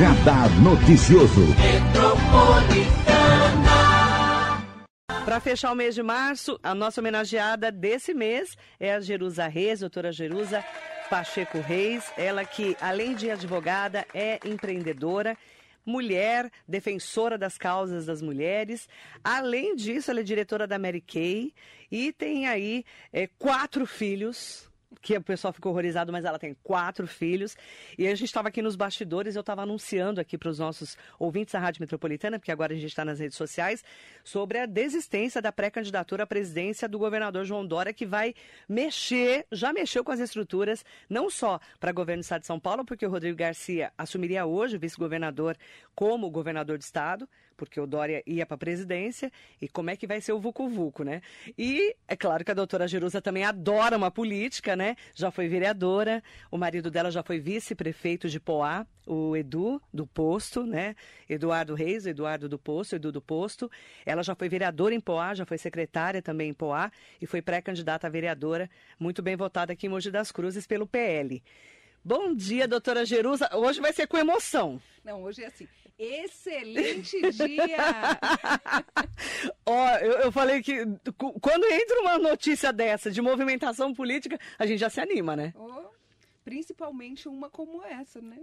Radar Noticioso. Para fechar o mês de março, a nossa homenageada desse mês é a Jerusa Reis, doutora Jerusa Pacheco Reis. Ela que, além de advogada, é empreendedora mulher, defensora das causas das mulheres. Além disso, ela é diretora da Mary Kay e tem aí é, quatro filhos que o pessoal ficou horrorizado, mas ela tem quatro filhos. E a gente estava aqui nos bastidores, eu estava anunciando aqui para os nossos ouvintes da Rádio Metropolitana, porque agora a gente está nas redes sociais, sobre a desistência da pré-candidatura à presidência do governador João Dória, que vai mexer, já mexeu com as estruturas, não só para governo do Estado de São Paulo, porque o Rodrigo Garcia assumiria hoje, vice-governador, como governador do Estado, porque o Dória ia para a presidência, e como é que vai ser o Vucu Vucu, né? E é claro que a doutora Jerusa também adora uma política, né? Já foi vereadora, o marido dela já foi vice-prefeito de Poá, o Edu do Posto, né? Eduardo Reis, Eduardo do Posto, Edu do Posto. Ela já foi vereadora em Poá, já foi secretária também em Poá e foi pré-candidata a vereadora, muito bem votada aqui em Mogi das Cruzes pelo PL. Bom dia, doutora Jerusa. Hoje vai ser com emoção. Não, hoje é assim. Excelente dia! Ó, eu, eu, falei que quando entra uma notícia dessa de movimentação política, a gente já se anima, né? Oh, principalmente uma como essa, né?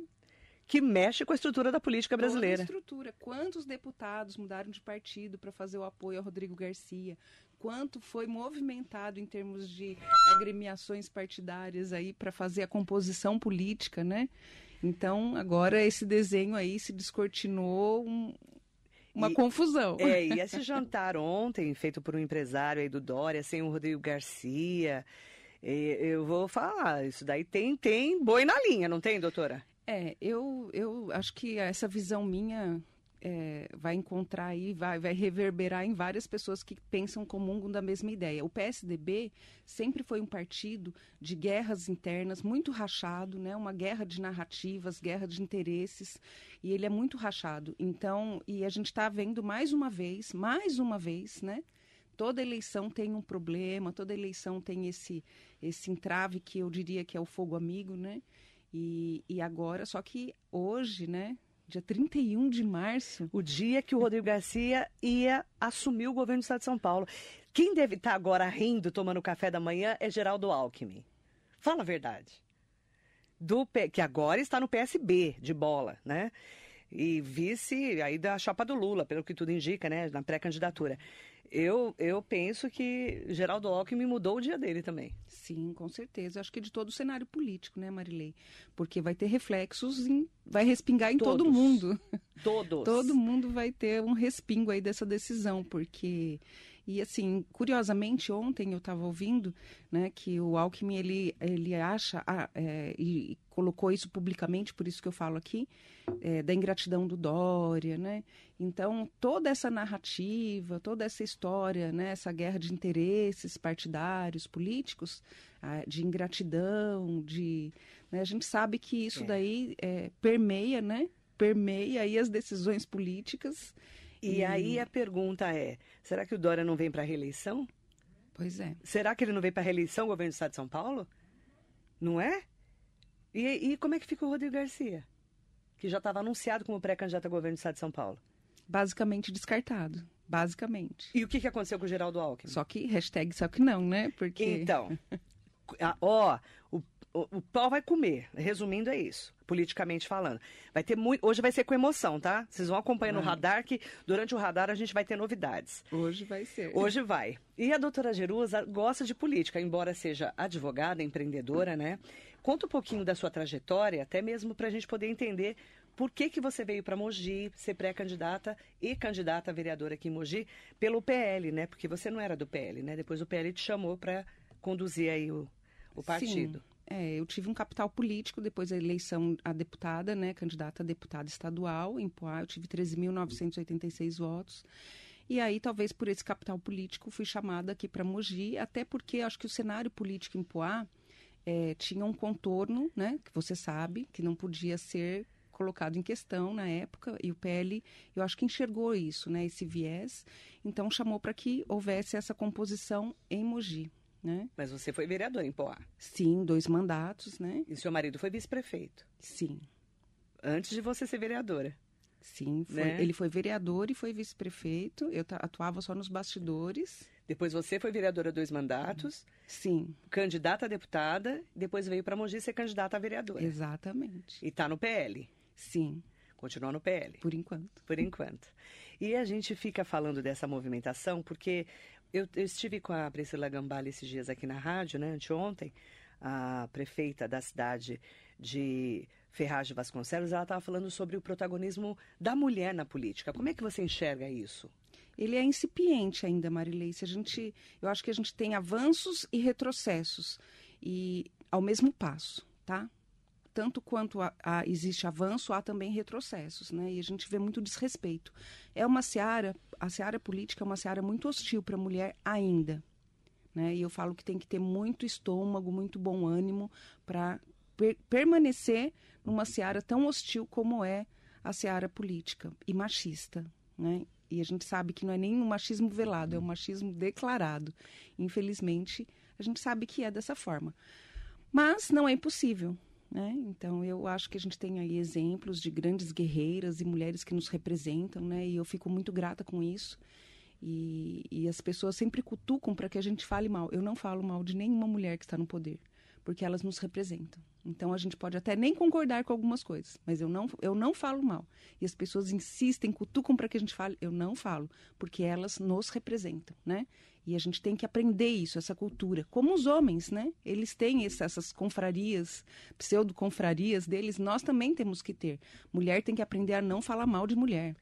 Que mexe com a estrutura da política brasileira. Toda a estrutura. Quantos deputados mudaram de partido para fazer o apoio ao Rodrigo Garcia? Quanto foi movimentado em termos de agremiações partidárias aí para fazer a composição política, né? Então, agora esse desenho aí se descortinou um, uma e, confusão. É, e esse jantar ontem, feito por um empresário aí do Dória, sem o Rodrigo Garcia, eu vou falar, isso daí tem, tem boi na linha, não tem, doutora? É, eu, eu acho que essa visão minha é, vai encontrar aí, vai, vai reverberar em várias pessoas que pensam comungam da mesma ideia. O PSDB sempre foi um partido de guerras internas, muito rachado, né? uma guerra de narrativas, guerra de interesses, e ele é muito rachado. Então, e a gente está vendo mais uma vez, mais uma vez, né? Toda eleição tem um problema, toda eleição tem esse, esse entrave que eu diria que é o fogo amigo, né? E, e agora, só que hoje, né, dia 31 de março. O dia que o Rodrigo Garcia ia assumir o governo do Estado de São Paulo. Quem deve estar agora rindo, tomando café da manhã, é Geraldo Alckmin. Fala a verdade. Do, que agora está no PSB de bola, né? E vice aí da chapa do Lula, pelo que tudo indica, né? Na pré-candidatura. Eu, eu penso que Geraldo Alckmin mudou o dia dele também. Sim, com certeza. Acho que de todo o cenário político, né, Marilei? Porque vai ter reflexos, em, vai respingar em Todos. todo mundo. Todos. todo mundo vai ter um respingo aí dessa decisão, porque e assim, curiosamente, ontem eu estava ouvindo né, que o Alckmin ele, ele acha, ah, é, e colocou isso publicamente, por isso que eu falo aqui, é, da ingratidão do Dória, né? Então, toda essa narrativa, toda essa história, né, essa guerra de interesses partidários, políticos, ah, de ingratidão, de... Né, a gente sabe que isso é. daí é, permeia, né? Permeia aí as decisões políticas e, aí a pergunta é: será que o Dória não vem para a reeleição? Pois é. Será que ele não vem para a reeleição, governo do Estado de São Paulo? Não é? E, e como é que fica o Rodrigo Garcia? Que já estava anunciado como pré-candidato a governo do Estado de São Paulo. Basicamente descartado. Basicamente. E o que, que aconteceu com o Geraldo Alckmin? Só que hashtag só que não, né? Porque. Então. ó, o o, o pau vai comer. Resumindo, é isso, politicamente falando. Vai ter muito. Hoje vai ser com emoção, tá? Vocês vão acompanhando o radar, que durante o radar a gente vai ter novidades. Hoje vai ser. Hoje vai. E a doutora Jerusa gosta de política, embora seja advogada, empreendedora, né? Conta um pouquinho da sua trajetória, até mesmo para a gente poder entender por que, que você veio para Mogi ser pré-candidata e candidata a vereadora aqui em Mogi pelo PL, né? Porque você não era do PL, né? Depois o PL te chamou para conduzir aí o, o partido. Sim. É, eu tive um capital político depois da eleição a deputada, né, candidata a deputada estadual em Poá, eu tive 13.986 votos. E aí, talvez por esse capital político, fui chamada aqui para Mogi, até porque acho que o cenário político em Poá é, tinha um contorno, né, que você sabe, que não podia ser colocado em questão na época, e o PL, eu acho que enxergou isso, né, esse viés, então chamou para que houvesse essa composição em Mogi. Né? Mas você foi vereador em Poá? Sim, dois mandatos, né? E seu marido foi vice-prefeito? Sim. Antes de você ser vereadora. Sim, foi, Né? ele foi vereador e foi vice-prefeito. Eu atuava só nos bastidores. Depois você foi vereadora dois mandatos, Sim, candidata a deputada, depois veio para Mogi ser candidata a vereadora. exatamente. E tá no PL. Sim, Continua no PL. por enquanto. por enquanto. E a gente fica falando dessa movimentação porque eu, eu estive com a Priscila Gambale esses dias aqui na rádio, né, anteontem, a prefeita da cidade de Ferraz de Vasconcelos, ela estava falando sobre o protagonismo da mulher na política. Como é que você enxerga isso? Ele é incipiente ainda, Marilei. Se a gente, eu acho que a gente tem avanços e retrocessos e ao mesmo passo, tá? Tanto quanto há- há- existe avanço, há também retrocessos, né? E a gente vê muito desrespeito. É uma seara, a seara política é uma seara muito hostil para a mulher ainda, né? E eu falo que tem que ter muito estômago, muito bom ânimo para permanecer numa seara tão hostil como é a seara política e machista, né? E a gente sabe que não é nem um machismo velado, é um machismo declarado. Infelizmente, a gente sabe que é dessa forma. Mas não é impossível. Né? Então, eu acho que a gente tem aí exemplos de grandes guerreiras e mulheres que nos representam, né? e eu fico muito grata com isso. E, e as pessoas sempre cutucam para que a gente fale mal. Eu não falo mal de nenhuma mulher que está no poder, porque elas nos representam. Então, a gente pode até nem concordar com algumas coisas, mas eu não, eu não falo mal. E as pessoas insistem, cutucam para que a gente fale. Eu não falo, porque elas nos representam, né? E a gente tem que aprender isso, essa cultura. Como os homens, né? Eles têm essas confrarias, pseudo-confrarias deles, nós também temos que ter. Mulher tem que aprender a não falar mal de mulher.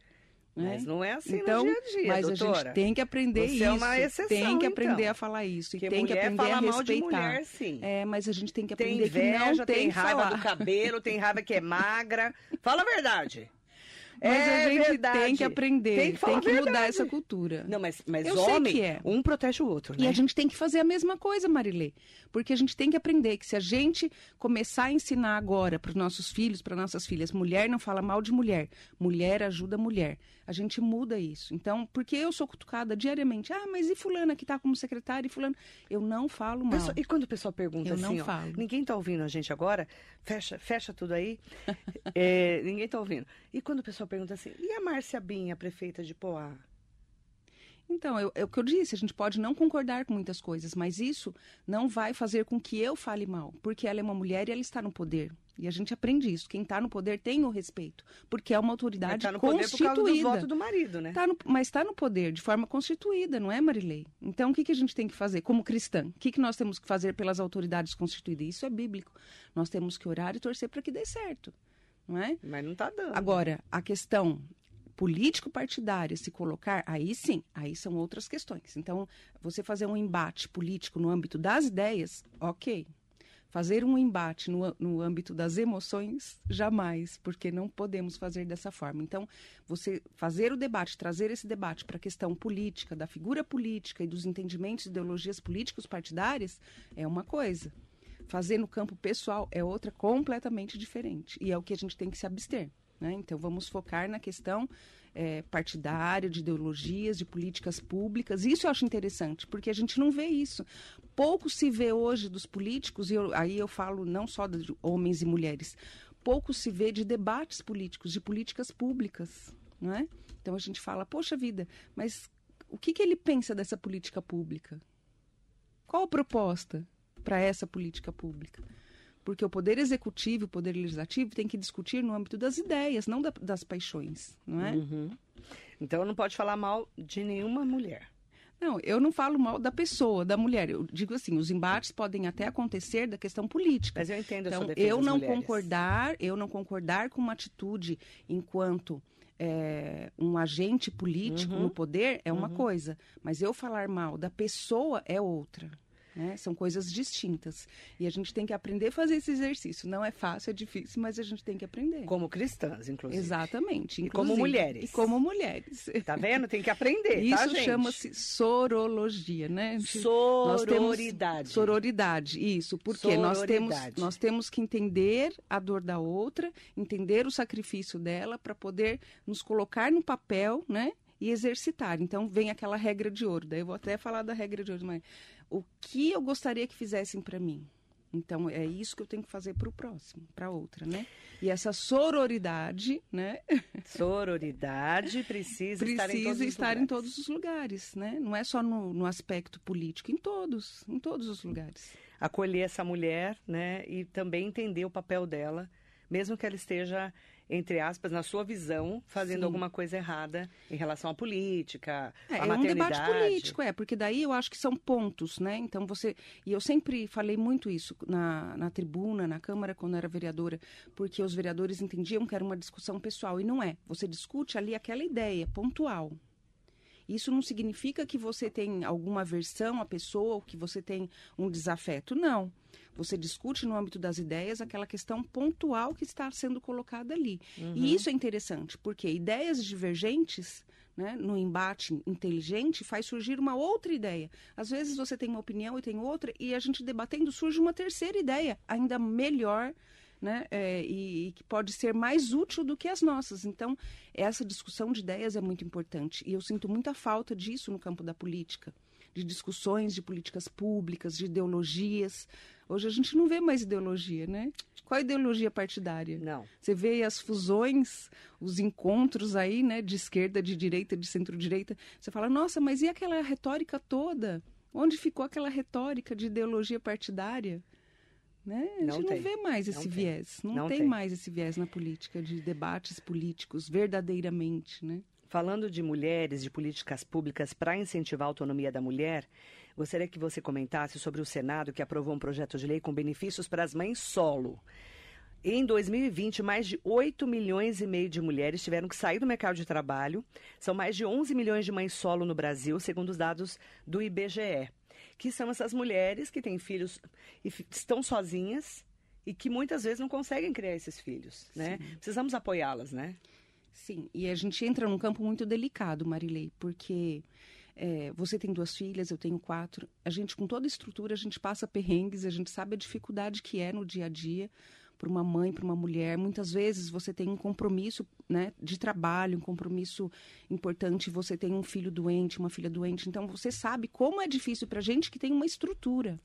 Né? Mas não é assim então, no dia a dia, mas doutora. a gente tem que aprender Você isso. é uma exceção, tem que aprender então. a falar isso. E tem que aprender a mal de respeitar. mulher, sim. É, mas a gente tem que Tem aprender que inveja, não tem, tem que raiva falar. do cabelo, tem raiva que é magra. Fala a verdade. Mas É a gente verdade. tem que aprender, Tem que falar a mudar essa cultura. Não, mas, mas Eu sei homem, que é. um protege o outro, né? E a gente tem que fazer a mesma coisa, Marilê. Porque a gente tem que aprender que se a gente começar a ensinar agora para os nossos filhos, para nossas filhas, mulher não fala mal de mulher, mulher ajuda mulher. A gente muda isso. Então, porque eu sou cutucada diariamente, ah, mas e fulana que está como secretária e fulana? Eu não falo mal. Pessoa- e quando o pessoal pergunta Eu assim, não ó, falo. ninguém tá ouvindo a gente agora, fecha, fecha tudo aí, É, ninguém tá ouvindo. E quando o pessoal pergunta assim, e a Márcia Binha, prefeita de Poá? Então, eu- é o que eu disse, a gente pode não concordar com muitas coisas, mas isso não vai fazer com que eu fale mal, porque ela é uma mulher e ela está no poder. E a gente aprende isso. Quem está no poder tem o respeito, porque é uma Mas autoridade tá no poder por causa do constituída. voto do marido, né? Tá no- mas está no poder de forma constituída, não é, Marilei? Então, o que, que a gente tem que fazer como cristã? O que, que nós temos que fazer pelas autoridades constituídas? Isso é bíblico. Nós temos que orar e torcer para que dê certo, não é? Mas não tá dando. Agora, a questão político-partidária se colocar, aí sim, aí são outras questões. Então, você fazer um embate político no âmbito das ideias, ok. Fazer um embate no, no âmbito das emoções, jamais, porque não podemos fazer dessa forma. Então, você fazer o debate, trazer esse debate para a questão política, da figura política e dos entendimentos ideologias políticos partidárias, é uma coisa. Fazer no campo pessoal é outra completamente diferente. E é o que a gente tem que se abster. né? Então, vamos focar na questão eh, partidária, de ideologias, de políticas públicas. Isso eu acho interessante, porque a gente não vê isso. Pouco se vê hoje dos políticos, e eu- aí eu falo não só de homens e mulheres, pouco se vê de debates políticos, de políticas públicas. Não é? Então, a gente fala, poxa vida, mas o que, que ele pensa dessa política pública? Qual a proposta para essa política pública? Porque o poder executivo e o poder legislativo tem que discutir no âmbito das ideias, não da- das paixões, não é? Uhum. Então não pode falar mal de nenhuma mulher. Não, eu não falo mal da pessoa, da mulher. Eu digo assim, os embates podem até acontecer da questão política. Mas eu entendo a Então, sua defesa eu não mulheres. concordar, eu não concordar com uma atitude enquanto é, um agente político Uhum. no poder é uma coisa, mas eu falar mal da pessoa é outra. Né? São coisas distintas. E a gente tem que aprender a fazer esse exercício. Não é fácil, é difícil, mas a gente tem que aprender. Como cristãs, inclusive. Exatamente. E como inclusive. mulheres. E como mulheres. Tá vendo? Tem que aprender, tá, Isso gente? chama-se sorologia, né? Sororidade. Sororidade, isso. Porque nós temos, Sororidade. nós temos que entender a dor da outra, entender o sacrifício dela para poder nos colocar no papel, né? E exercitar. Então vem aquela regra de ouro. Daí eu vou até falar da regra de ouro, mas o que eu gostaria que fizessem para mim? Então é isso que eu tenho que fazer para o próximo, para outra, né? E essa sororidade, né? Sororidade precisa, precisa estar, em todos, estar em todos os lugares, né? Não é só no, no aspecto político, em todos, em todos os lugares. Acolher essa mulher, né? E também entender o papel dela, mesmo que ela esteja entre aspas, na sua visão, fazendo Sim. alguma coisa errada em relação à política, é, à é um debate político, é, porque daí eu acho que são pontos, né? Então você. E eu sempre falei muito isso na, na tribuna, na Câmara, quando era vereadora, porque os vereadores entendiam que era uma discussão pessoal. E não é. Você discute ali aquela ideia pontual. Isso não significa que você tem alguma aversão à pessoa ou que você tem um desafeto. Não. Você discute no âmbito das ideias aquela questão pontual que está sendo colocada ali. Uhum. E isso é interessante, porque ideias divergentes né, no embate inteligente faz surgir uma outra ideia. Às vezes você tem uma opinião e tem outra, e a gente debatendo surge uma terceira ideia, ainda melhor. Né, é, e, e, que pode ser mais útil do que as nossas. Então, essa discussão de ideias é muito importante. E eu sinto muita falta disso no campo da política, de discussões de políticas públicas, de ideologias. Hoje a gente não vê mais ideologia, né? Qual a ideologia partidária? Não. Você vê as fusões, os encontros aí, né, de esquerda, de direita, de centro-direita. Você fala, nossa, mas e aquela retórica toda? Onde ficou aquela retórica de ideologia partidária? Né? A gente não, não vê mais esse não viés. Não, não tem, tem, mais esse viés na política de debates políticos verdadeiramente, né? Falando de mulheres, de políticas públicas para incentivar a autonomia da mulher, Gostaria que você comentasse sobre o Senado que aprovou um projeto de lei com benefícios para as mães solo. Em 2020, mais de 8 milhões e meio de mulheres tiveram que sair do mercado de trabalho. São mais de 11 milhões de mães solo no Brasil, segundo os dados do IBGE. Que são essas mulheres que têm filhos e estão sozinhas e que muitas vezes não conseguem criar esses filhos, né? Sim. Precisamos apoiá-las, né? Sim, e a gente entra num campo muito delicado, Marilei, porque é, você tem duas filhas, eu tenho quatro. A gente, com toda a estrutura, a gente passa perrengues, a gente sabe a dificuldade que é no dia a dia para uma mãe, para uma mulher. Muitas vezes você tem um compromisso né, de trabalho, um compromisso importante, você tem um filho doente, uma filha doente. Então você sabe como é difícil para a gente que tem uma estrutura.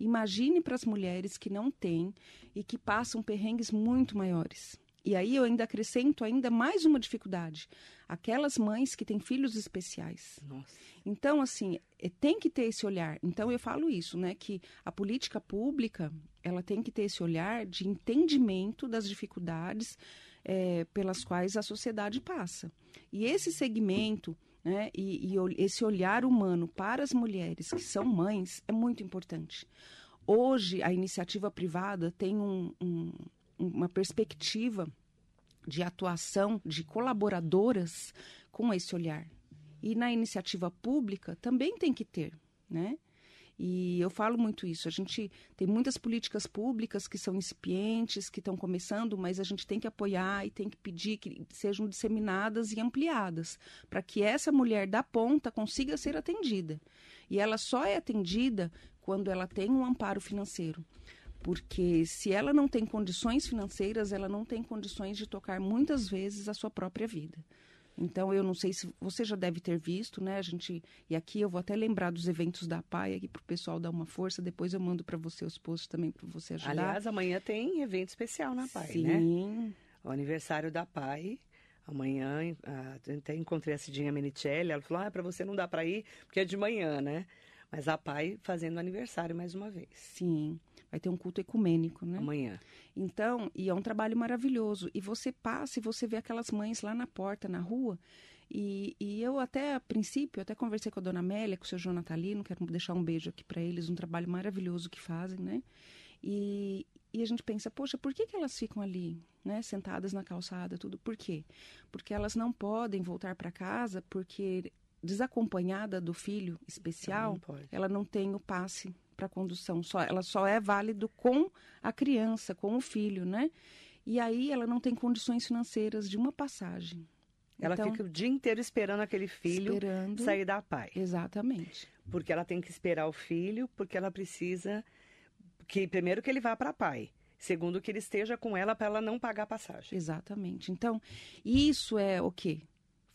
Imagine para as mulheres que não têm e que passam perrengues muito maiores. E aí eu ainda acrescento ainda mais uma dificuldade. Aquelas mães que têm filhos especiais. Nossa. Então, assim, é, tem que ter esse olhar. Então eu falo isso, né? Que a política pública ela tem que ter esse olhar de entendimento das dificuldades é, pelas quais a sociedade passa. E esse segmento né, e, e, esse olhar humano para as mulheres que são mães é muito importante. Hoje, a iniciativa privada tem um, um, uma perspectiva de atuação de colaboradoras com esse olhar. E na iniciativa pública também tem que ter, né? E eu falo muito isso. A gente tem muitas políticas públicas que são incipientes, que estão começando, mas a gente tem que apoiar e tem que pedir que sejam disseminadas e ampliadas, para que essa mulher da ponta consiga ser atendida. E ela só é atendida quando ela tem um amparo financeiro porque se ela não tem condições financeiras, ela não tem condições de tocar muitas vezes a sua própria vida. Então, eu não sei se você já deve ter visto, né? A gente e aqui eu vou até lembrar dos eventos da PAI aqui para o pessoal dar uma força. Depois eu mando para você os posts também para você ajudar. Aliás, amanhã tem evento especial na PAI, Sim. né? Sim. O aniversário da PAI. Amanhã, até encontrei a Cidinha Menicelli, ela falou, ah, para você não dá para ir, porque é de manhã, né? Mas a PAI fazendo aniversário mais uma vez. Sim vai ter um culto ecumênico, né? Amanhã. Então, e é um trabalho maravilhoso. E você passa e você vê aquelas mães lá na porta, na rua. E, e eu até, a princípio, até conversei com a dona Amélia, com o seu João Natalino, quero deixar um beijo aqui para eles, um trabalho maravilhoso que fazem, né? E, e a gente pensa, poxa, por que, que elas ficam ali, né, sentadas na calçada, tudo? Por quê? Porque elas não podem voltar para casa porque desacompanhada do filho especial, ela não, ela não tem o passe para condução. Só, ela só é válido com a criança, com o filho, né? E aí ela não tem condições financeiras de uma passagem. Ela então, fica o dia inteiro esperando aquele filho esperando, sair da pai. Exatamente. Porque ela tem que esperar o filho, porque ela precisa que primeiro que ele vá para pai. Segundo, que ele esteja com ela para ela não pagar a passagem. Exatamente. Então, isso é o quê?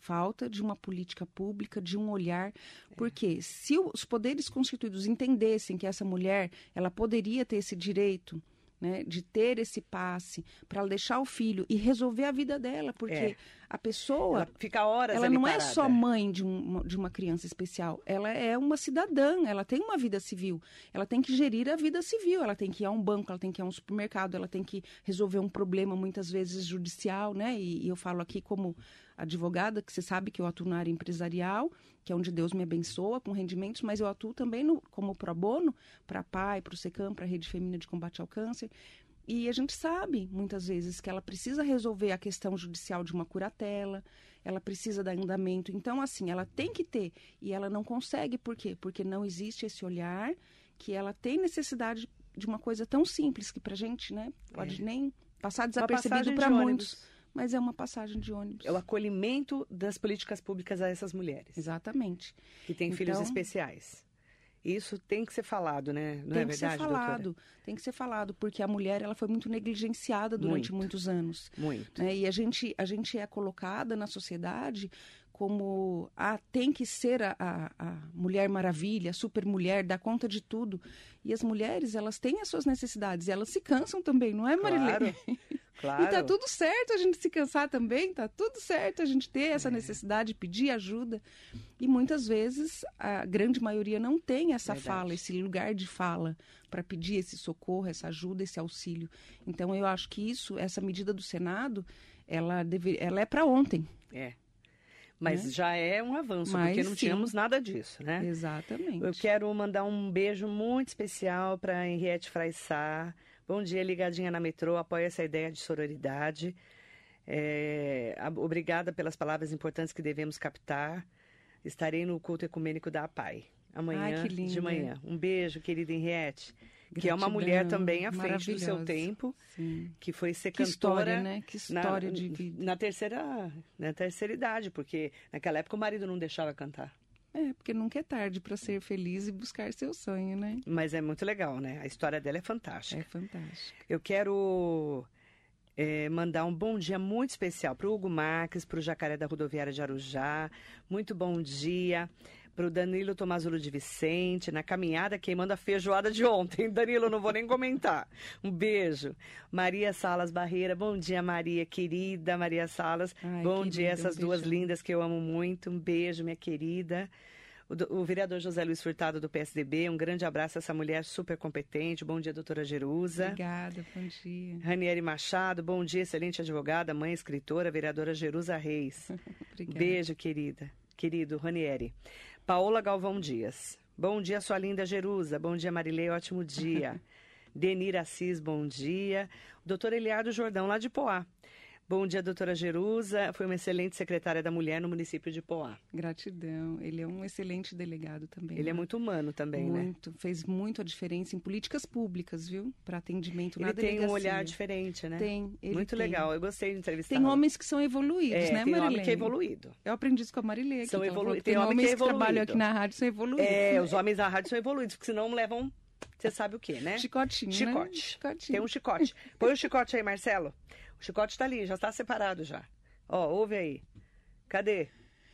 Falta de uma política pública, de um olhar, porque se os poderes constituídos entendessem que essa mulher ela poderia ter esse direito né, de ter esse passe para deixar o filho e resolver a vida dela, porque É. a pessoa Ela fica horas ela não é parada. só mãe de, um- de uma criança especial, ela é uma cidadã, ela tem uma vida civil, ela tem que gerir a vida civil, ela tem que ir a um banco, ela tem que ir a um supermercado, ela tem que resolver um problema muitas vezes judicial, né? E, e eu falo aqui como advogada, que você sabe que eu atuo na área empresarial, que é onde Deus me abençoa com rendimentos, mas eu atuo também no, como pro bono para a PAI, para o SECAM, para a Rede Feminina de Combate ao Câncer. E a gente sabe, muitas vezes, que ela precisa resolver a questão judicial de uma curatela, ela precisa dar andamento. Então, assim, ela tem que ter. E ela não consegue, por quê? Porque não existe esse olhar que ela tem necessidade de uma coisa tão simples que pra gente, né, pode nem passar É. Desapercebido para de muitos. Mas é uma passagem de ônibus. É o acolhimento das políticas públicas a essas mulheres Exatamente. que têm filhos Então- especiais. Isso tem que ser falado, né? Não tem é que verdade, ser falado, tem que ser falado, porque a mulher ela foi muito negligenciada durante Muito. muitos anos. doutora? Muito. né? E a gente, a gente é colocada na sociedade como ah, tem que ser a, a, a mulher maravilha, a super mulher, dar conta de tudo. E as mulheres, elas têm as suas necessidades e elas se cansam também, não é, Marilene? Claro, claro. E tá tudo certo a gente se cansar também, tá tudo certo a gente ter É. essa necessidade, pedir ajuda. E muitas vezes a grande maioria não tem essa Verdade. fala, esse lugar de fala para pedir esse socorro, essa ajuda, esse auxílio. Então eu acho que isso, essa medida do Senado, ela deve, ela é para ontem. É. Mas Né? já é um avanço, Mas porque não sim. tínhamos nada disso, né? Exatamente. Eu quero mandar um beijo muito especial para Henriette Fraissá. Bom dia, ligadinha na metrô. Apoia essa ideia de sororidade. É, obrigada pelas palavras importantes que devemos captar. Estarei no culto ecumênico da APAI amanhã Ai, de manhã. Um beijo, querida Henriette, que é uma Gratidão, mulher também à frente do seu tempo, Sim. que foi ser Que cantora história, né? Que na- história de vida. na terceira na terceira idade, porque naquela época o marido não deixava cantar. É, porque nunca é tarde para ser feliz e buscar seu sonho, né? Mas é muito legal, né? A história dela é fantástica. É fantástico. Eu quero é, mandar um bom dia muito especial para o Hugo Marques, para o Jacaré da Rodoviária de Arujá. Muito bom dia. Para o Danilo Tomazulo de Vicente, na caminhada queimando a feijoada de ontem. Danilo, não vou nem comentar. Um beijo. Maria Salas Barreira, bom dia, Maria, querida Maria Salas. Ai, bom dia, essas um duas lindas que eu amo muito. Um beijo, minha querida. O, o vereador José Luiz Furtado, do PSDB, um grande abraço a essa mulher super competente. Bom dia, doutora Jerusa. Obrigada, bom dia. Ranieri Machado, bom dia, excelente advogada, mãe escritora, vereadora Jerusa Reis. Obrigada. Beijo, querida. Querido Ranieri. Paola Galvão Dias. Bom dia, sua linda Jerusa. Bom dia, Marilei, ótimo dia. Denir Assis, bom dia. Doutor Eliardo Jordão, lá de Poá. Bom dia, doutora Jerusa. Foi uma excelente secretária da mulher no município de Poá. Gratidão. Ele é um excelente delegado também. Ele é né? muito humano também, né? muito, fez muito a diferença em políticas públicas, viu? Para atendimento na Ele tem um olhar diferente, né? Tem, muito tem. legal. Eu gostei de entrevistar. Tem homens que são evoluídos, é, né, tem Marilene? homem que é evoluído. Eu aprendi isso com a Marilene. aqui, São que evolu- que tem Tem que homens é que, trabalham aqui na rádio são evoluídos. É, os homens da rádio são evoluídos, porque senão levam. Você sabe o quê, né? Chicotinho, né? Chicote. Chicotinho. Tem um chicote. Põe o chicote aí, Marcelo. O chicote tá ali, já está separado já. Ó, ouve aí. Cadê?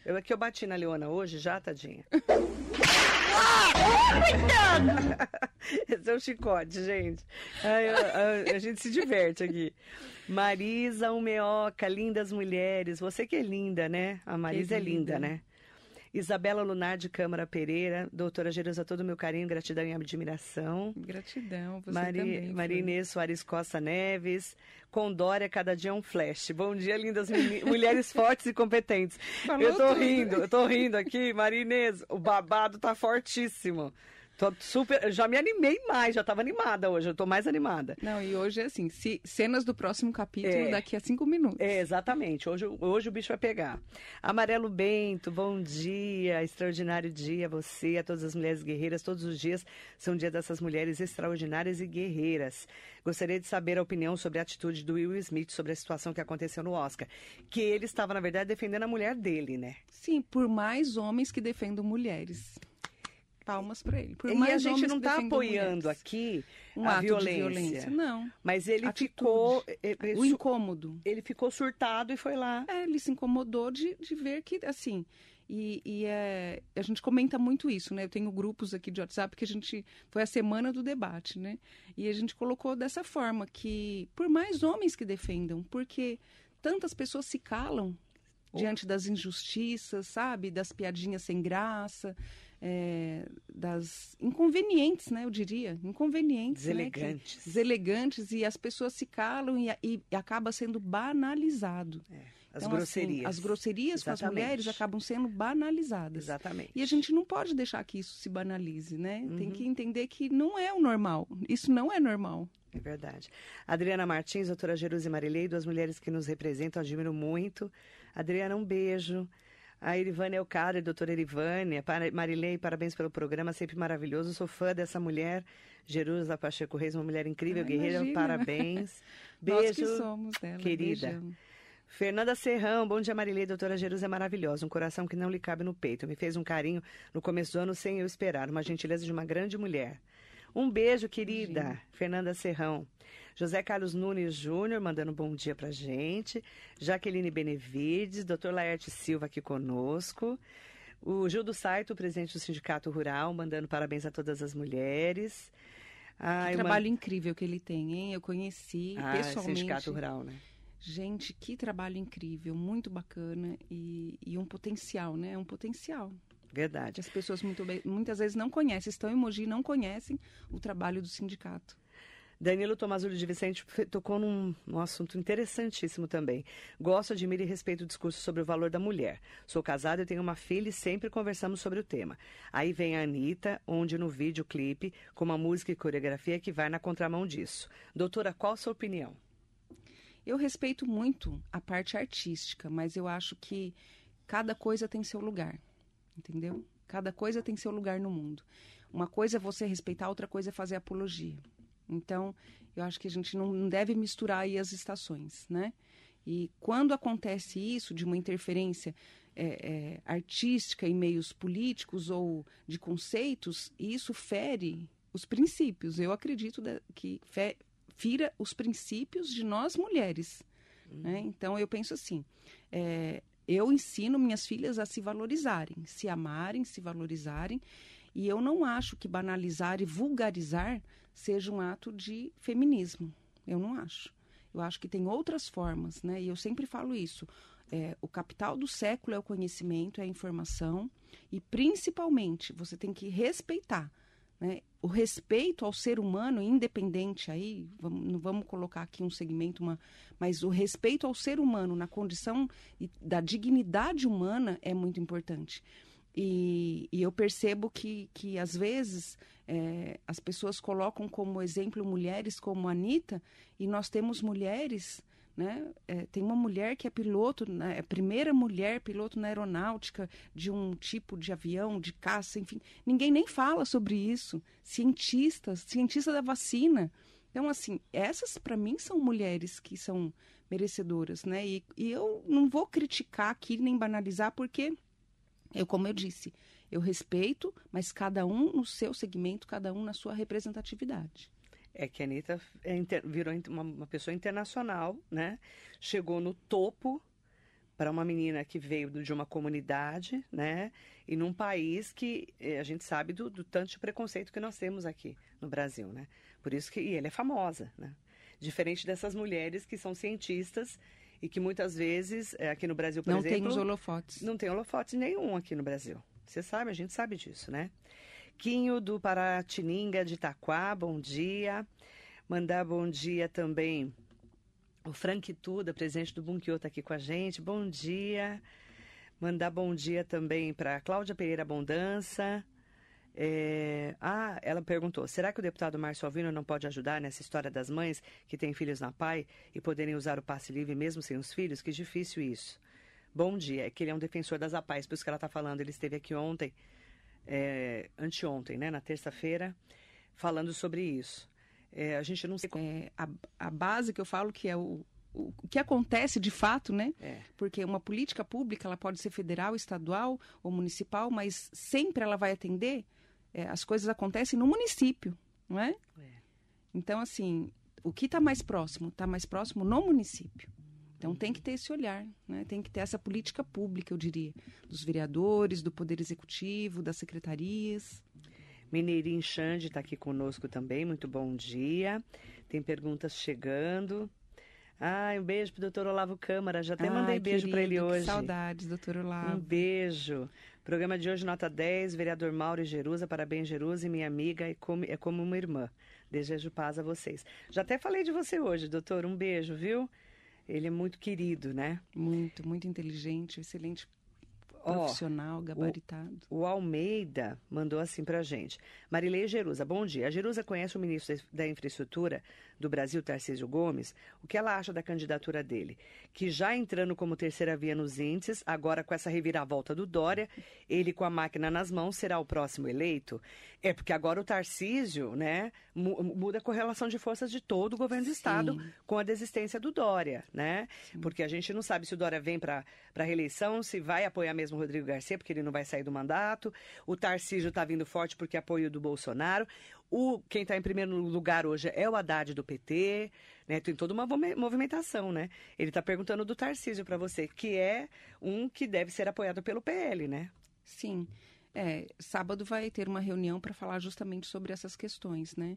Eu é que eu bati na Leona hoje já, tadinha. Esse é o chicote, gente. Ai, a, a- a gente se diverte aqui. Marisa Umeoca, lindas mulheres. Você que é linda, né? A Marisa é linda, linda. né? Isabela Lunar de Câmara Pereira, doutora Jerusa, todo o meu carinho, gratidão e admiração. Gratidão, você Mari, também. Maria. Inês Soares Costa Neves, Condória, cada dia é um flash. Bom dia, lindas mulheres fortes e competentes. Falou eu tô tudo. rindo, eu tô rindo aqui, Maria Inês, o babado tá fortíssimo. Tô super, já me animei mais, já tava animada hoje, eu tô mais animada. Não, e hoje é assim, se- cenas do próximo capítulo É. daqui a cinco minutos. É, exatamente. Hoje, hoje o bicho vai pegar. Amarelo Bento, bom dia, extraordinário dia a você, a todas as mulheres guerreiras. Todos os dias são dia dessas mulheres extraordinárias e guerreiras. Gostaria de saber a opinião sobre a atitude do Will Smith sobre a situação que aconteceu no Oscar. Que ele estava, na verdade, defendendo a mulher dele, né? Sim, por mais homens que defendam mulheres. Palmas para ele. Por e a gente não está apoiando mulheres. aqui um a violência. violência. Não. Mas ele Atitude. ficou. o incômodo. Ele ficou surtado e foi lá. É, ele se incomodou de, de ver que, assim. E, e é, a gente comenta muito isso, né? Eu tenho grupos aqui de WhatsApp que a gente. Foi a semana do debate, né? E a gente colocou dessa forma que, por mais homens que defendam, porque tantas pessoas se calam oh. diante das injustiças, sabe? Das piadinhas sem graça é, das inconvenientes, né? Eu diria, inconvenientes, deselegantes, né? Que, deselegantes e as pessoas se calam e, e, e acaba sendo banalizado. É, as então, grosserias. Assim, as grosserias Exatamente. com as mulheres acabam sendo banalizadas. Exatamente. E a gente não pode deixar que isso se banalize, né? Uhum. Tem que entender que não é o normal. Isso não é normal. É verdade. Adriana Martins, doutora Jerusi Marilei, duas mulheres que nos representam, admiro muito. Adriana, um beijo. A Irivânia Elcada, doutora Irivânia, para, Marilei, parabéns pelo programa, sempre maravilhoso. Sou fã dessa mulher, Jerusa Pacheco Reis, uma mulher incrível, ah, guerreira, imagina. parabéns. Beijo, Nós que somos dela, querida. Beijão. Fernanda Serrão, bom dia Marilei, doutora Jerusa é maravilhosa, um coração que não lhe cabe no peito. Me fez um carinho no começo do ano sem eu esperar, uma gentileza de uma grande mulher. Um beijo, querida, Imagina. Fernanda Serrão. José Carlos Nunes Júnior mandando um bom dia pra gente. Jaqueline Benevides, doutor Laerte Silva aqui conosco. O Gil do Saito, presidente do Sindicato Rural, mandando parabéns a todas as mulheres. Ah, que trabalho uma... incrível que ele tem, hein? Eu conheci ah, pessoalmente. Sindicato Rural, né? Gente, que trabalho incrível, muito bacana e, e um potencial, né? Um potencial. Verdade. As pessoas muito, muitas vezes não conhecem, estão em Mogi não conhecem o trabalho do sindicato. Danilo Tomazulli de Vicente tocou num, num, assunto interessantíssimo também. Gosto, admiro e respeito o discurso sobre o valor da mulher. Sou casada e tenho uma filha e sempre conversamos sobre o tema. Aí vem a Anitta, onde no videoclipe, com uma música e coreografia que vai na contramão disso. Doutora, qual a sua opinião? Eu respeito muito a parte artística, mas eu acho que cada coisa tem seu lugar, entendeu? Cada coisa tem seu lugar no mundo. Uma coisa é você respeitar, outra coisa é fazer apologia. Então, eu acho que a gente não deve misturar aí as estações, né? E quando acontece isso, de uma interferência é, é, artística em meios políticos ou de conceitos, isso fere os princípios. Eu acredito que fe, fira os princípios de nós mulheres. Né? Uhum. Né? Então, eu penso assim: é, eu ensino minhas filhas a se valorizarem, se amarem, se valorizarem. E eu não acho que banalizar e vulgarizar seja um ato de feminismo. Eu não acho. Eu acho que tem outras formas, né? E eu sempre falo isso. É, o capital do século é o conhecimento, é a informação e principalmente você tem que respeitar, né? O respeito ao ser humano, independente aí, vamos, não vamos colocar aqui um segmento, uma, mas o respeito ao ser humano na condição da dignidade humana é muito importante. E, e eu percebo que, que às vezes, é, as pessoas colocam como exemplo mulheres como a Anitta, e nós temos mulheres, né? É, tem uma mulher que é piloto, né? é a primeira mulher piloto na aeronáutica de um tipo de avião, de caça, enfim. Ninguém nem fala sobre isso. Cientistas, cientista da vacina. Então, assim, essas para mim são mulheres que são merecedoras, né? E, e eu não vou criticar aqui nem banalizar, porque eu, como eu disse, eu respeito, mas cada um no seu segmento, cada um na sua representatividade. É que a Anitta é virou uma, uma pessoa internacional, né? Chegou no topo para uma menina que veio de uma comunidade, né? E num país que eh, a gente sabe do, do, tanto de preconceito que nós temos aqui no Brasil, né? Por isso que e ela é famosa, né? Diferente dessas mulheres que são cientistas e que muitas vezes, eh, aqui no Brasil, por não exemplo... Não tem os holofotes. Não tem holofotes nenhum aqui no Brasil. Você sabe, a gente sabe disso, né? Quinho do Paratininga de Itaquá, bom dia. Mandar bom dia também o Frank Tuda, presidente do Bunkiô, está aqui com a gente. Bom dia. Mandar bom dia também para Cláudia Pereira Abundança. É... Ah, ela perguntou: será que o deputado Márcio Alvino não pode ajudar nessa história das mães que têm filhos na PAI e poderem usar o passe livre mesmo sem os filhos? Que difícil isso. Bom dia, é que ele é um defensor das APAES, por isso que ela está falando. Ele esteve aqui ontem, é, anteontem, né, na terça-feira, falando sobre isso. É, a gente não sei. É, a, a base que eu falo que é o, o que acontece de fato, né? É. Porque uma política pública ela pode ser federal, estadual ou municipal, mas sempre ela vai atender é, as coisas acontecem no município, não é? É. Então, assim, o que está mais próximo? Está mais próximo no município. Então tem que ter esse olhar, né? tem que ter essa política pública, eu diria, dos vereadores, do Poder Executivo, das secretarias. Mineirinho Xande está aqui conosco também, muito bom dia. Tem perguntas chegando. Ai, um beijo pro doutor Olavo Câmara, já até mandei Ai, beijo para ele hoje. saudades, doutor Olavo. Um beijo. Programa de hoje, nota 10, vereador Mauro Jerusa, parabéns Jerusa e minha amiga, é como, é como uma irmã. Desejo paz a vocês. Já até falei de você hoje, doutor, um beijo, viu? Ele é muito querido, né? Muito, muito inteligente, excelente profissional, gabaritado. O Almeida mandou assim pra gente. Marilei Jerusa, bom dia. A Jerusa conhece o ministro da Infraestrutura do Brasil, Tarcísio Gomes. O que ela acha da candidatura dele? Que já entrando como terceira via nos índices, agora com essa reviravolta do Dória, ele com a máquina nas mãos será o próximo eleito? É porque agora o Tarcísio, né, mu- muda a correlação de forças de todo o governo do Sim. estado com a desistência do Dória, né? Porque a gente não sabe se o Dória vem para a reeleição, se vai apoiar mesmo o Rodrigo Garcia, porque ele não vai sair do mandato. O Tarcísio está vindo forte porque apoio do Bolsonaro. O, quem está em primeiro lugar hoje é o Haddad do PT, né? Tem toda uma movimentação, né? Ele está perguntando do Tarcísio para você, que é um que deve ser apoiado pelo PL, né? Sim. É, sábado vai ter uma reunião para falar justamente sobre essas questões, né?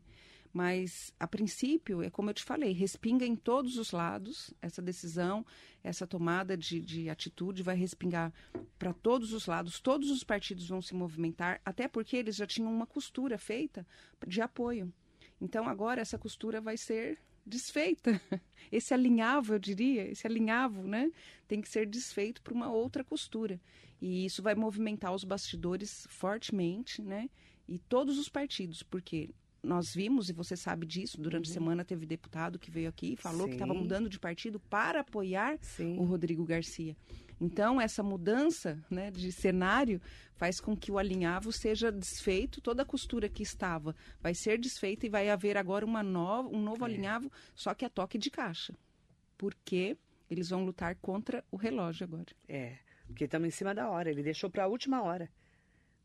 Mas, a princípio, é como eu te falei, respinga em todos os lados essa decisão, essa tomada de, de atitude vai respingar para todos os lados, todos os partidos vão se movimentar, até porque eles já tinham uma costura feita de apoio. Então, agora essa costura vai ser desfeita. Esse alinhavo, eu diria, esse alinhavo, né, tem que ser desfeito por uma outra costura. E isso vai movimentar os bastidores fortemente, né? E todos os partidos, porque nós vimos, e você sabe disso, durante a semana teve deputado que veio aqui e falou que estava Sim. mudando de partido para apoiar Sim. o Rodrigo Garcia. Então, essa mudança né, de cenário faz com que o alinhavo seja desfeito, toda a costura que estava vai ser desfeita e vai haver agora uma nova, um novo É. alinhavo, só que a toque de caixa. Porque eles vão lutar contra o relógio agora. É, porque estamos em cima da hora. Ele deixou para a última hora.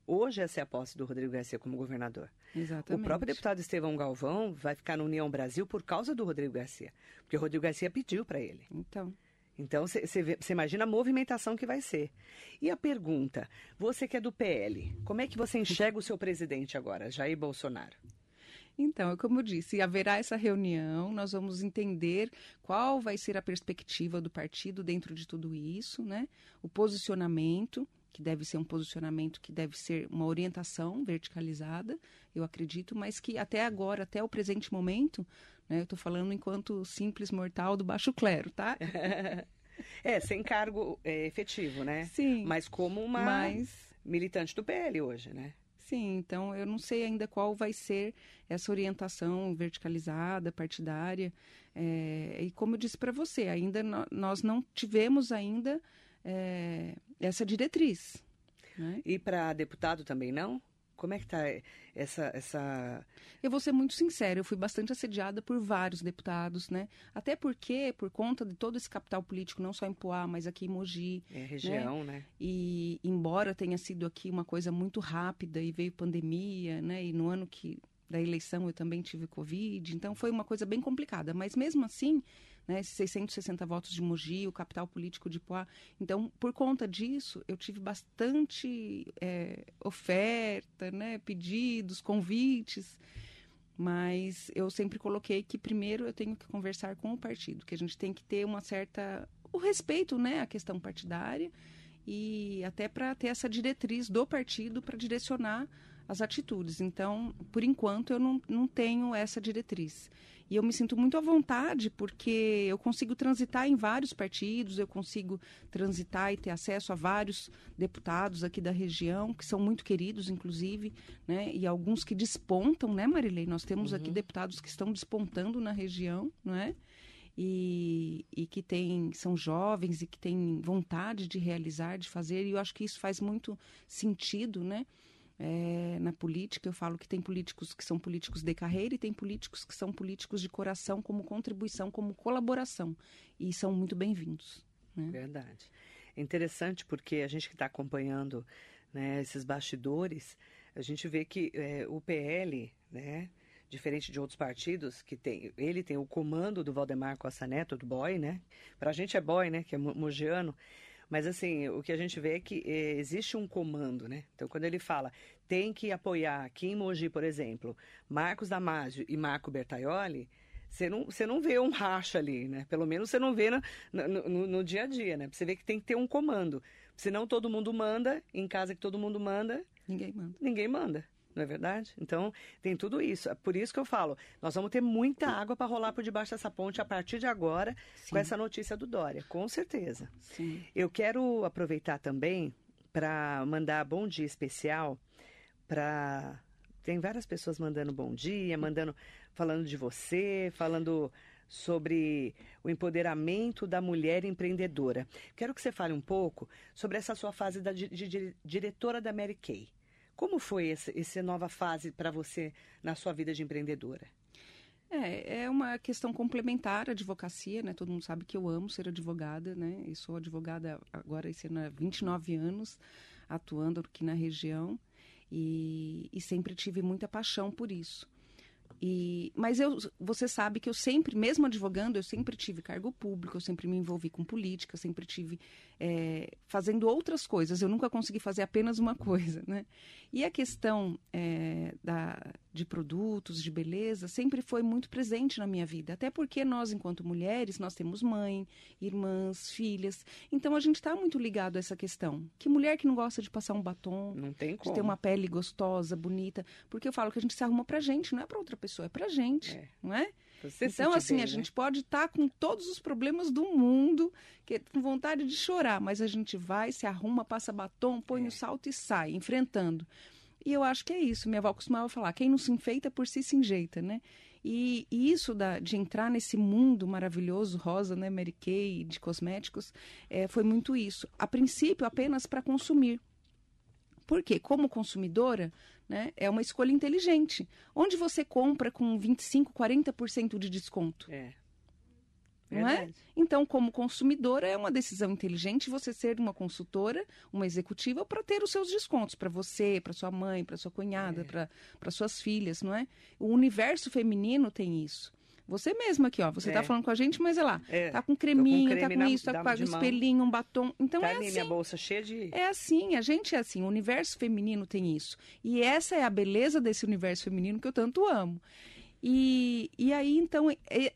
Hoje essa é a posse do Rodrigo Garcia como governador. Exatamente. O próprio deputado Estevão Galvão vai ficar na União Brasil por causa do Rodrigo Garcia. Porque o Rodrigo Garcia pediu para ele. Então, Então, você imagina a movimentação que vai ser. E a pergunta, você que é do PL, como é que você enxerga o seu presidente agora, Jair Bolsonaro? Então, é como eu disse, haverá essa reunião, nós vamos entender qual vai ser a perspectiva do partido dentro de tudo isso, né? O posicionamento, que deve ser um posicionamento que deve ser uma orientação verticalizada, eu acredito, mas que até agora, até o presente momento, né, eu estou falando enquanto simples mortal do baixo clero, tá? É, sem cargo é, efetivo, né? Sim. Mas como uma Mas militante do PL hoje, né? Sim, então eu não sei ainda qual vai ser essa orientação verticalizada, partidária. É, e como eu disse para você, ainda no- nós não tivemos ainda é, essa diretriz. Né? E para deputado também não? Como é que tá essa essa Eu vou ser muito sincera, eu fui bastante assediada por vários deputados, né? Até porque, por conta de todo esse capital político, não só em Poá, mas aqui em Mogi, é, região, né? E embora tenha sido aqui uma coisa muito rápida e veio pandemia, né? E no ano que da eleição eu também tive Covid, então foi uma coisa bem complicada. Mas mesmo assim, né, esses 660 votos de Mogi, o capital político de Poá. Então, por conta disso, eu tive bastante é, oferta, né, pedidos, convites. Mas eu sempre coloquei que primeiro eu tenho que conversar com o partido, que a gente tem que ter uma certa. o respeito né, à questão partidária e até para ter essa diretriz do partido para direcionar as atitudes. Então, por enquanto, eu não, não tenho essa diretriz. E eu me sinto muito à vontade porque eu consigo transitar em vários partidos, eu consigo transitar e ter acesso a vários deputados aqui da região, que são muito queridos, inclusive, né? E alguns que despontam, né, Marilei? Nós temos aqui deputados que estão despontando na região, não é? E, e que tem, são jovens e que têm vontade de realizar, de fazer, e eu acho que isso faz muito sentido, né? É, na política, eu falo que tem políticos que são políticos de carreira e tem políticos que são políticos de coração, como contribuição, como colaboração. E são muito bem-vindos. Né? Verdade. É interessante porque a gente que está acompanhando né, esses bastidores, a gente vê que é, o PL, né, diferente de outros partidos, que tem, ele tem o comando do Valdemar Costa Neto, do boy, né? Pra gente é boy, né, que é mogiano, mas assim, o que a gente vê é que é, existe um comando, né? Então, quando ele fala, tem que apoiar aqui em Mogi, por exemplo, Marcos Damasio e Marco Bertaioli, você não, você não vê um racha ali, né? Pelo menos você não vê no, no, no, no dia a dia, né? Você vê que tem que ter um comando. Senão todo mundo manda, em casa que todo mundo manda. Ninguém manda. Ninguém manda não é verdade? Então, tem tudo isso. É por isso que eu falo, nós vamos ter muita água para rolar por debaixo dessa ponte a partir de agora, Sim. com essa notícia do Dória, com certeza. Sim. Eu quero aproveitar também para mandar bom dia especial para tem várias pessoas mandando bom dia, mandando falando de você, falando sobre o empoderamento da mulher empreendedora. Quero que você fale um pouco sobre essa sua fase da, de, de diretora da Mary Kay. Como foi essa, essa nova fase para você na sua vida de empreendedora? É, é uma questão complementar à advocacia, né? Todo mundo sabe que eu amo ser advogada, né? E sou advogada agora esse ano há 29 anos, atuando aqui na região. E, e sempre tive muita paixão por isso. E, mas eu, você sabe que eu sempre, mesmo advogando, eu sempre tive cargo público, eu sempre me envolvi com política, sempre tive é, fazendo outras coisas. Eu nunca consegui fazer apenas uma coisa, né? E a questão é, da, de produtos, de beleza, sempre foi muito presente na minha vida. Até porque nós, enquanto mulheres, nós temos mãe, irmãs, filhas. Então a gente está muito ligado a essa questão. Que mulher que não gosta de passar um batom, não tem como. de ter uma pele gostosa, bonita? Porque eu falo que a gente se arruma pra gente, não é pra outra pessoa, é pra gente, é. não é? Você então, assim, bem, a né? gente pode estar tá com todos os problemas do mundo, que, com vontade de chorar, mas a gente vai, se arruma, passa batom, põe o é. salto e sai, enfrentando. E eu acho que é isso. Minha avó costumava falar: quem não se enfeita por si se enjeita, né? E, e isso da, de entrar nesse mundo maravilhoso, rosa, né, Mary Kay, de cosméticos, é, foi muito isso. A princípio, apenas para consumir. Porque, como consumidora, né, é uma escolha inteligente. Onde você compra com 25%, 40% de desconto? É não é? Então, como consumidora, é uma decisão inteligente você ser uma consultora, uma executiva, para ter os seus descontos para você, para sua mãe, para sua cunhada, é. para suas filhas, não é? O universo feminino tem isso. Você mesma aqui, ó. Você tá é. tá falando com a gente, mas é lá. É. Tá com creminho, com tá creme tá com isso, tá com um espelhinho, um batom. Então tá é assim. minha bolsa cheia de. É assim, a gente é assim. O universo feminino tem isso. E essa é a beleza desse universo feminino que eu tanto amo. E, e aí, então,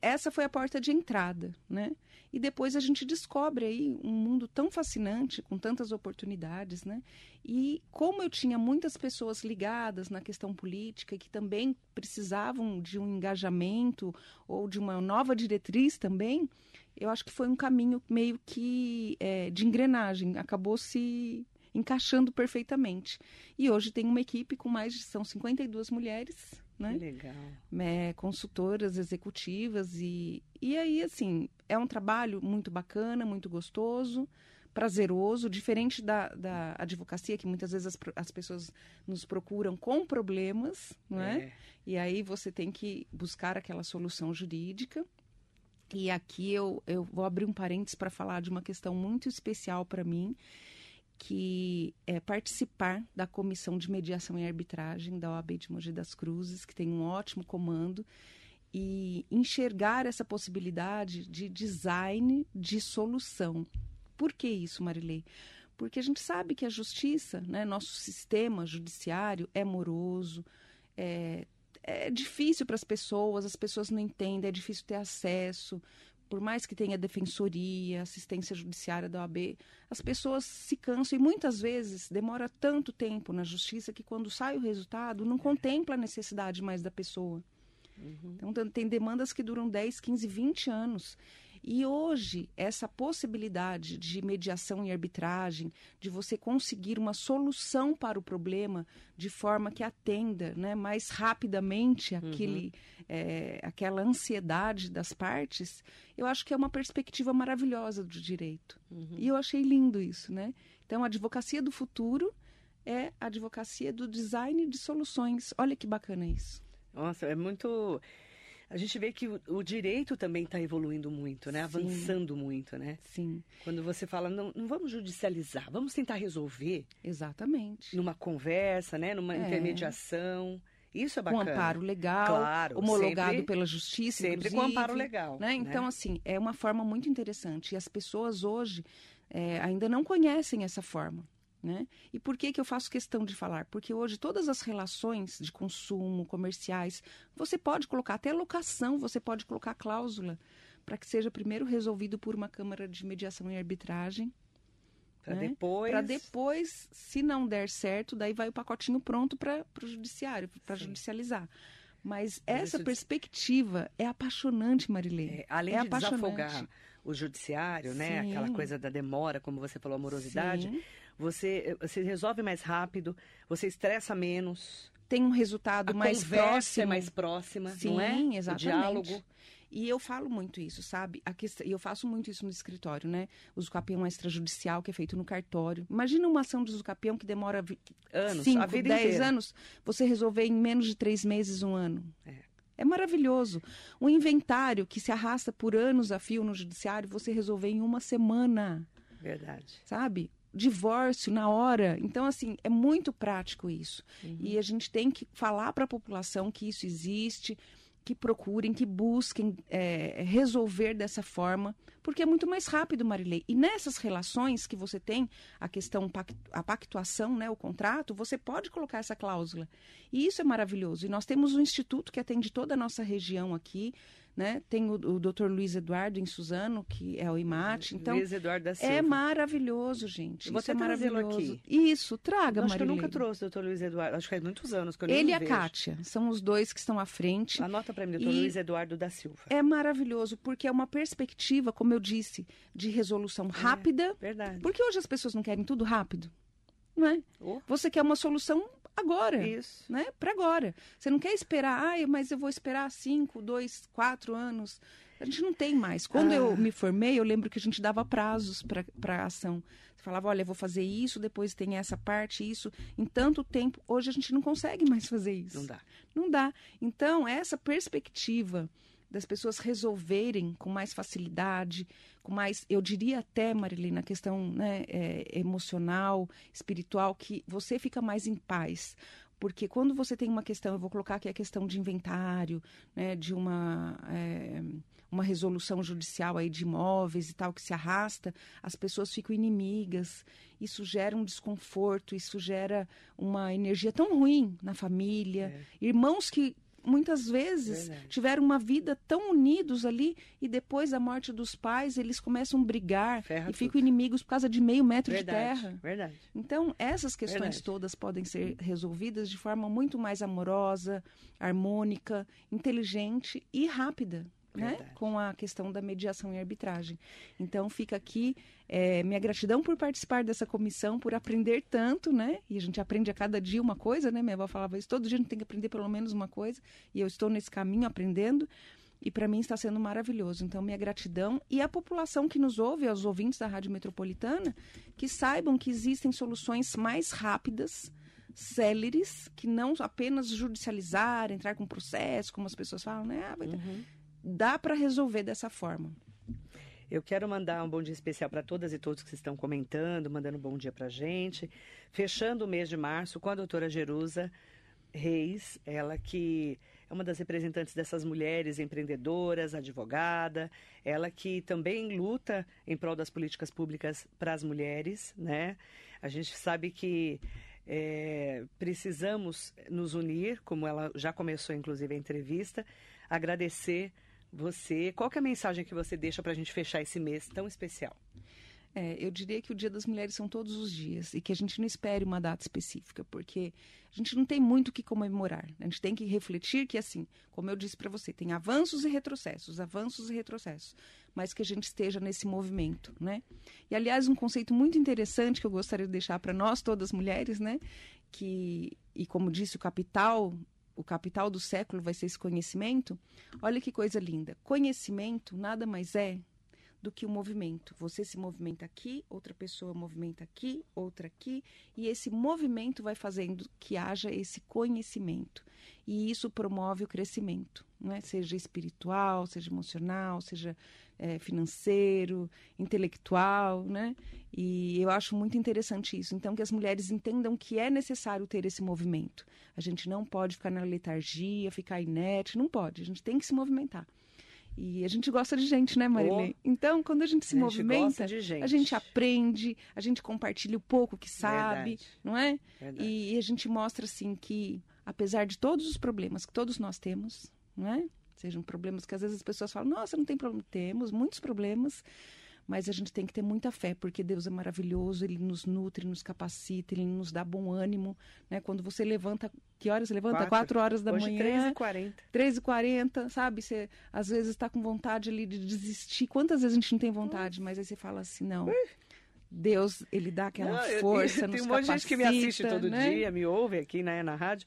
essa foi a porta de entrada, né? E depois a gente descobre aí um mundo tão fascinante, com tantas oportunidades, né? E como eu tinha muitas pessoas ligadas na questão política que também precisavam de um engajamento ou de uma nova diretriz também, eu acho que foi um caminho meio que é, de engrenagem, acabou se encaixando perfeitamente. E hoje tem uma equipe com mais de são 52 mulheres né? Legal. É, consultoras executivas e, e aí, assim, é um trabalho muito bacana, muito gostoso, prazeroso, diferente da, da advocacia, que muitas vezes as, as pessoas nos procuram com problemas, não é? é? E aí você tem que buscar aquela solução jurídica. E aqui eu, eu vou abrir um parênteses para falar de uma questão muito especial para mim, que é participar da comissão de mediação e arbitragem da OAB de Mogi das Cruzes, que tem um ótimo comando, e enxergar essa possibilidade de design de solução. Por que isso, Marilei? Porque a gente sabe que a justiça, né, nosso sistema judiciário é moroso, é, é difícil para as pessoas, as pessoas não entendem, é difícil ter acesso por mais que tenha defensoria, assistência judiciária da OAB, as pessoas se cansam e muitas vezes demora tanto tempo na justiça que quando sai o resultado não contempla a necessidade mais da pessoa. Uhum. Então tem demandas que duram 10, 15, 20 anos. E hoje, essa possibilidade de mediação e arbitragem, de você conseguir uma solução para o problema de forma que atenda né, mais rapidamente uhum. aquele, uhum. é, aquela ansiedade das partes, eu acho que é uma perspectiva maravilhosa do direito. Uhum. E eu achei lindo isso. Né? Então, a advocacia do futuro é a advocacia do design de soluções. Olha que bacana isso. Nossa, é muito a gente vê que o, o direito também está evoluindo muito, né? Sim. Avançando muito, né? Sim, Quando você fala, não, não vamos judicializar, vamos tentar resolver exatamente. numa conversa, né? Numa É. intermediação. Isso é Com bacana. amparo legal, Claro, homologado sempre- pela justiça, Sempre com amparo legal. né? Então, assim, é uma forma muito interessante. E as pessoas hoje é, ainda não conhecem essa forma. Né? E por que, que eu faço questão de falar? Porque hoje todas as relações de consumo, comerciais, você pode colocar, até locação, você pode colocar cláusula para que seja primeiro resolvido por uma Câmara de Mediação e Arbitragem, Para né? depois. para depois, se não der certo, daí vai o pacotinho pronto para o judiciário, para judicializar. Mas essa perspectiva é apaixonante, Marilê. É, além é de desafogar o judiciário, né? Sim. Aquela coisa da demora, como você falou, amorosidade. Sim. Você, você resolve mais rápido, você estressa menos. Tem um resultado A mais conversa próximo. é mais próxima, Sim, não é? exatamente. O diálogo. E eu falo muito isso, sabe? A questão, e eu faço muito isso no escritório, né? O usucapião extrajudicial que é feito no cartório. Imagina uma ação de usucapião que demora Anos, cinco, a vida 10 inteira. anos, você resolver em menos de três meses, um ano. É. É maravilhoso. Um inventário que se arrasta por anos a fio no judiciário, você resolver em uma semana, Verdade. sabe? Divórcio na hora. Então, assim, é muito prático isso. Uhum. E a gente tem que falar para a população que isso existe, que procurem, que busquem é, resolver dessa forma, porque é muito mais rápido, Marilei. E nessas relações que você tem, a questão, a pactuação, né, o contrato, você pode colocar essa cláusula. E isso é maravilhoso. E nós temos um instituto que atende toda a nossa região aqui, né? Tem o, o doutor Luiz Eduardo em Suzano, que é o IMAT. Então, Luiz Eduardo da Silva. é maravilhoso, gente. Isso é maravilhoso. aqui. Isso, traga, Eu acho que eu nunca trouxe o doutor Luiz Eduardo. Acho que faz muitos anos que eu Ele e a vejo. Kátia são os dois que estão à frente. Anota para mim, doutor E- Luiz Eduardo da Silva. É maravilhoso, porque é uma perspectiva, como eu disse, de resolução rápida. Verdade. Porque hoje as pessoas não querem tudo rápido, não é? Oh, Você quer uma solução agora, isso. né? Para agora. Você não quer esperar, ai, mas eu vou esperar cinco, dois, quatro anos. A gente não tem mais. Quando Ah. eu me formei, eu lembro que a gente dava prazos para a ação. Você falava, olha, eu vou fazer isso, depois tem essa parte, isso, em tanto tempo. Hoje a gente não consegue mais fazer isso. Não dá. Não dá. Então, essa perspectiva das pessoas resolverem com mais facilidade, com mais, eu diria até, Marilena, na questão né, é, emocional, espiritual, que você fica mais em paz. Porque quando você tem uma questão, eu vou colocar aqui a questão de inventário, né, de uma, é, uma resolução judicial aí de imóveis e tal, que se arrasta, as pessoas ficam inimigas. Isso gera um desconforto, isso gera uma energia tão ruim na família. Irmãos que muitas vezes Verdade. tiveram uma vida tão unidos ali e depois da morte dos pais eles começam a brigar Ferra e ficam tudo. inimigos por causa de meio metro Verdade. de terra. Verdade. Então, essas questões Verdade. todas podem ser resolvidas de forma muito mais amorosa, harmônica, inteligente e rápida. Né? Com a questão da mediação e arbitragem. Então, fica aqui eh, minha gratidão por participar dessa comissão, por aprender tanto, né? E a gente aprende a cada dia uma coisa, né? Minha avó falava isso, todo dia a gente tem que aprender pelo menos uma coisa, e eu estou nesse caminho aprendendo. E para mim está sendo maravilhoso. Então, minha gratidão. E a população que nos ouve, aos ouvintes da Rádio Metropolitana, que saibam que existem soluções mais rápidas, céleres, que não apenas judicializar, entrar com processo, como as pessoas falam, né? Ah, Uhum. Dá para resolver dessa forma. Eu quero mandar um bom dia especial para todas e todos que estão comentando, mandando um bom dia para gente. Fechando o mês de março com a doutora Jerusa Reis, ela que é uma das representantes dessas mulheres empreendedoras, advogada, ela que também luta em prol das políticas públicas para as mulheres, né? A gente sabe que é, precisamos nos unir, como ela já começou, inclusive, a entrevista, agradecer você. Qual é a mensagem que você deixa para a gente fechar esse mês tão especial? É, eu diria que o Dia das Mulheres são todos os dias e que a gente não espere uma data específica, porque a gente não tem muito o que comemorar. A gente tem que refletir que, assim, como eu disse para você, tem avanços e retrocessos, avanços e retrocessos, mas que a gente esteja nesse movimento, né? E, aliás, um conceito muito interessante que eu gostaria de deixar para nós, todas mulheres, né? Que, e como disse o capital, o capital do século vai ser esse conhecimento. Olha que coisa linda. Conhecimento nada mais é do que o movimento. Você se movimenta aqui, outra pessoa movimenta aqui, outra aqui, e esse movimento vai fazendo que haja esse conhecimento. E isso promove o crescimento. É? seja espiritual, seja emocional, seja é, financeiro, intelectual, né? E eu acho muito interessante isso. Então, que as mulheres entendam que é necessário ter esse movimento. A gente não pode ficar na letargia, ficar inerte, não pode. A gente tem que se movimentar. E a gente gosta de gente, né, Marilene? Oh, então, quando a gente se a gente movimenta, gente. a gente aprende, a gente compartilha o pouco que sabe, Verdade. não é? E, e, a gente mostra, assim, que apesar de todos os problemas que todos nós temos, não é? Sejam problemas que às vezes as pessoas falam, nossa, não tem problema. Temos muitos problemas, mas a gente tem que ter muita fé, porque Deus é maravilhoso, Ele nos nutre, nos capacita, Ele nos dá bom ânimo, né? Quando você levanta, que horas você levanta? Quatro, Quatro horas da Hoje, manhã. 3h40. 3h40, sabe? Você às vezes está com vontade ali de desistir. Quantas vezes a gente não tem vontade, mas aí você fala assim, não... Deus, ele dá aquela não, força, eu, eu, nos Tem um monte de gente que me assiste todo né? dia, me ouve aqui né, na rádio.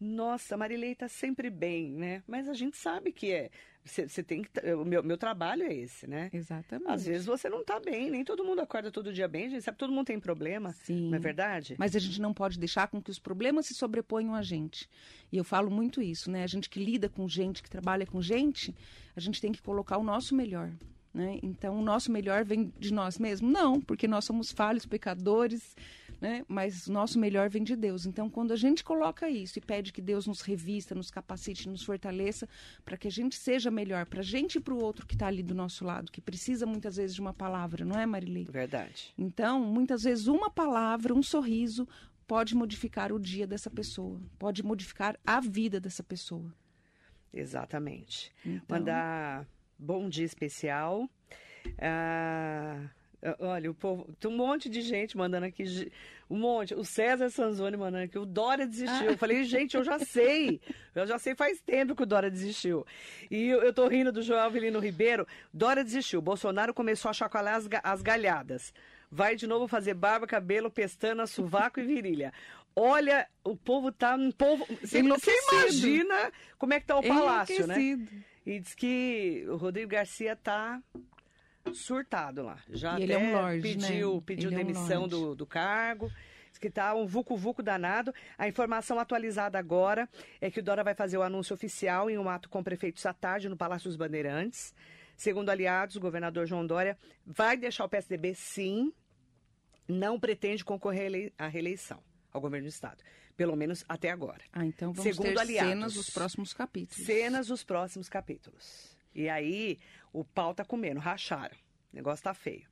Nossa, Marilei está sempre bem, né? Mas a gente sabe que é. Você tem que. O meu, meu trabalho é esse, né? Exatamente. Às vezes você não está bem, nem todo mundo acorda todo dia bem, a gente sabe que todo mundo tem problema. Sim. Não é verdade? Mas a gente não pode deixar com que os problemas se sobreponham a gente. E eu falo muito isso, né? A gente que lida com gente, que trabalha com gente, a gente tem que colocar o nosso melhor. Né? Então, o nosso melhor vem de nós mesmos? Não, porque nós somos falhos, pecadores, né? Mas nosso melhor vem de Deus. Então, quando a gente coloca isso e pede que Deus nos revista, nos capacite, nos fortaleça, para que a gente seja melhor, para a gente e para o outro que está ali do nosso lado, que precisa muitas vezes de uma palavra, não é, Marilei? Verdade. Então, muitas vezes uma palavra, um sorriso pode modificar o dia dessa pessoa, pode modificar a vida dessa pessoa. Exatamente. Então... Mandar bom dia especial. Ah, Olha, o povo. Tem um monte de gente mandando aqui. Um monte. O César Sanzoni mandando aqui. O Dória desistiu. Eu falei, gente, eu já sei. Eu já sei faz tempo que o Dória desistiu. E eu, eu tô rindo do João Avelino Ribeiro. Dória desistiu. Bolsonaro começou a chacoalhar as, as galhadas. Vai de novo fazer barba, cabelo, pestana, sovaco e virilha. Olha, o povo tá um povo. Você, você imagina como é que tá o palácio, né? E diz que o Rodrigo Garcia tá surtado lá. Já e até é um lorde, pediu, né? pediu demissão é um do, do cargo. Que está um vucu-vucu danado. A informação atualizada agora é que o Dora vai fazer o anúncio oficial em um ato com prefeitos à tarde no Palácio dos Bandeirantes. Segundo aliados, o governador João Dória vai deixar o PSDB, sim, não pretende concorrer à reeleição ao governo do Estado. Pelo menos até agora. Ah, então vamos Segundo ter aliados, cenas dos próximos capítulos. Cenas dos próximos capítulos. E aí, o pau tá comendo, racharam. O negócio tá feio.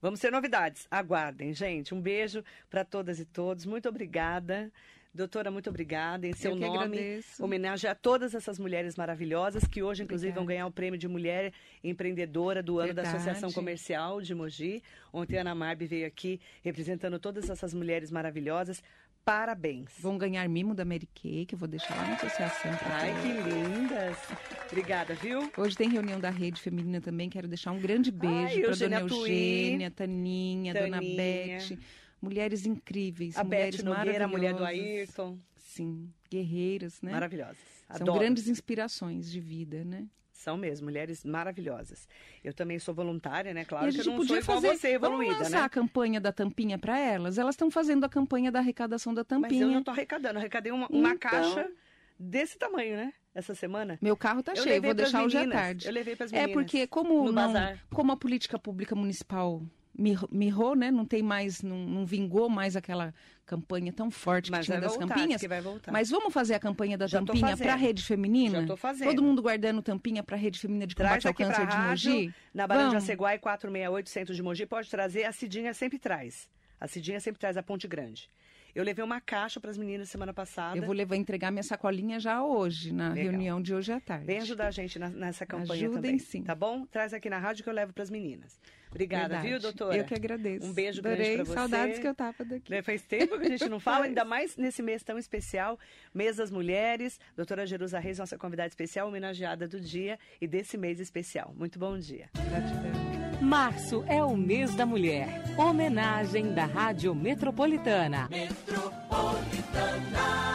Vamos ter novidades. Aguardem, gente. Um beijo para todas e todos. Muito obrigada. Doutora, muito obrigada. Em seu nome, agradeço. homenagem a todas essas mulheres maravilhosas que hoje, inclusive, Obrigada. vão ganhar o prêmio de mulher empreendedora do ano Verdade. da Associação Comercial de Mogi. Ontem a Ana Marbi veio aqui representando todas essas mulheres maravilhosas. Parabéns. Vão ganhar mimo da Mary Kay, que eu vou deixar lá na associação. Ai, que lindas. Obrigada, viu? Hoje tem reunião da Rede Feminina também. Quero deixar um grande beijo para dona Eugênia, Taninha, Taninha, dona Beth. Mulheres incríveis. A mulheres Beth Nogueira, a mulher do Ayrton. Sim, guerreiras, né? Maravilhosas. Adoro. São grandes inspirações de vida, né? São mesmo, mulheres maravilhosas. Eu também sou voluntária, né? Claro que eu não podia sou fazer, você, evoluída, vamos lançar né? a campanha da tampinha para elas? Elas estão fazendo a campanha da arrecadação da tampinha. Mas eu não estou arrecadando, arrecadei uma, uma então... caixa desse tamanho, né? Essa semana. Meu carro tá eu cheio, vou deixar hoje à tarde. Eu levei para as é meninas. É porque como não, como a política pública municipal mirrou, né? Não tem mais, não, não, vingou mais aquela campanha tão forte Mas que tinha das voltar, tampinhas. Que vai voltar. Mas vamos fazer a campanha da Já tampinha para a rede feminina? Já tô fazendo. Todo mundo guardando tampinha para a rede feminina de combate ao câncer de Mogi? Na Barão de Aceguai, 468, centro de Mogi, pode trazer. A Cidinha sempre traz. A Cidinha sempre traz a Ponte Grande. Eu levei uma caixa para as meninas semana passada. Eu vou levar entregar minha sacolinha já hoje, na Legal. reunião de hoje à tarde. Vem ajudar a gente na, nessa campanha Ajudem, também. sim. Tá bom? Traz aqui na rádio que eu levo para as meninas. Obrigada, Verdade. viu, doutora? Eu que agradeço. Um beijo Adorei, grande para você. saudades que eu tava daqui. Né, faz tempo que a gente não fala, ainda mais nesse mês tão especial, mês das mulheres. Doutora Jerusa Reis, nossa convidada especial, homenageada do dia e desse mês especial. Muito bom dia. Gratidão. Março é o mês da mulher. Homenagem da Rádio Metropolitana. Metropolitana.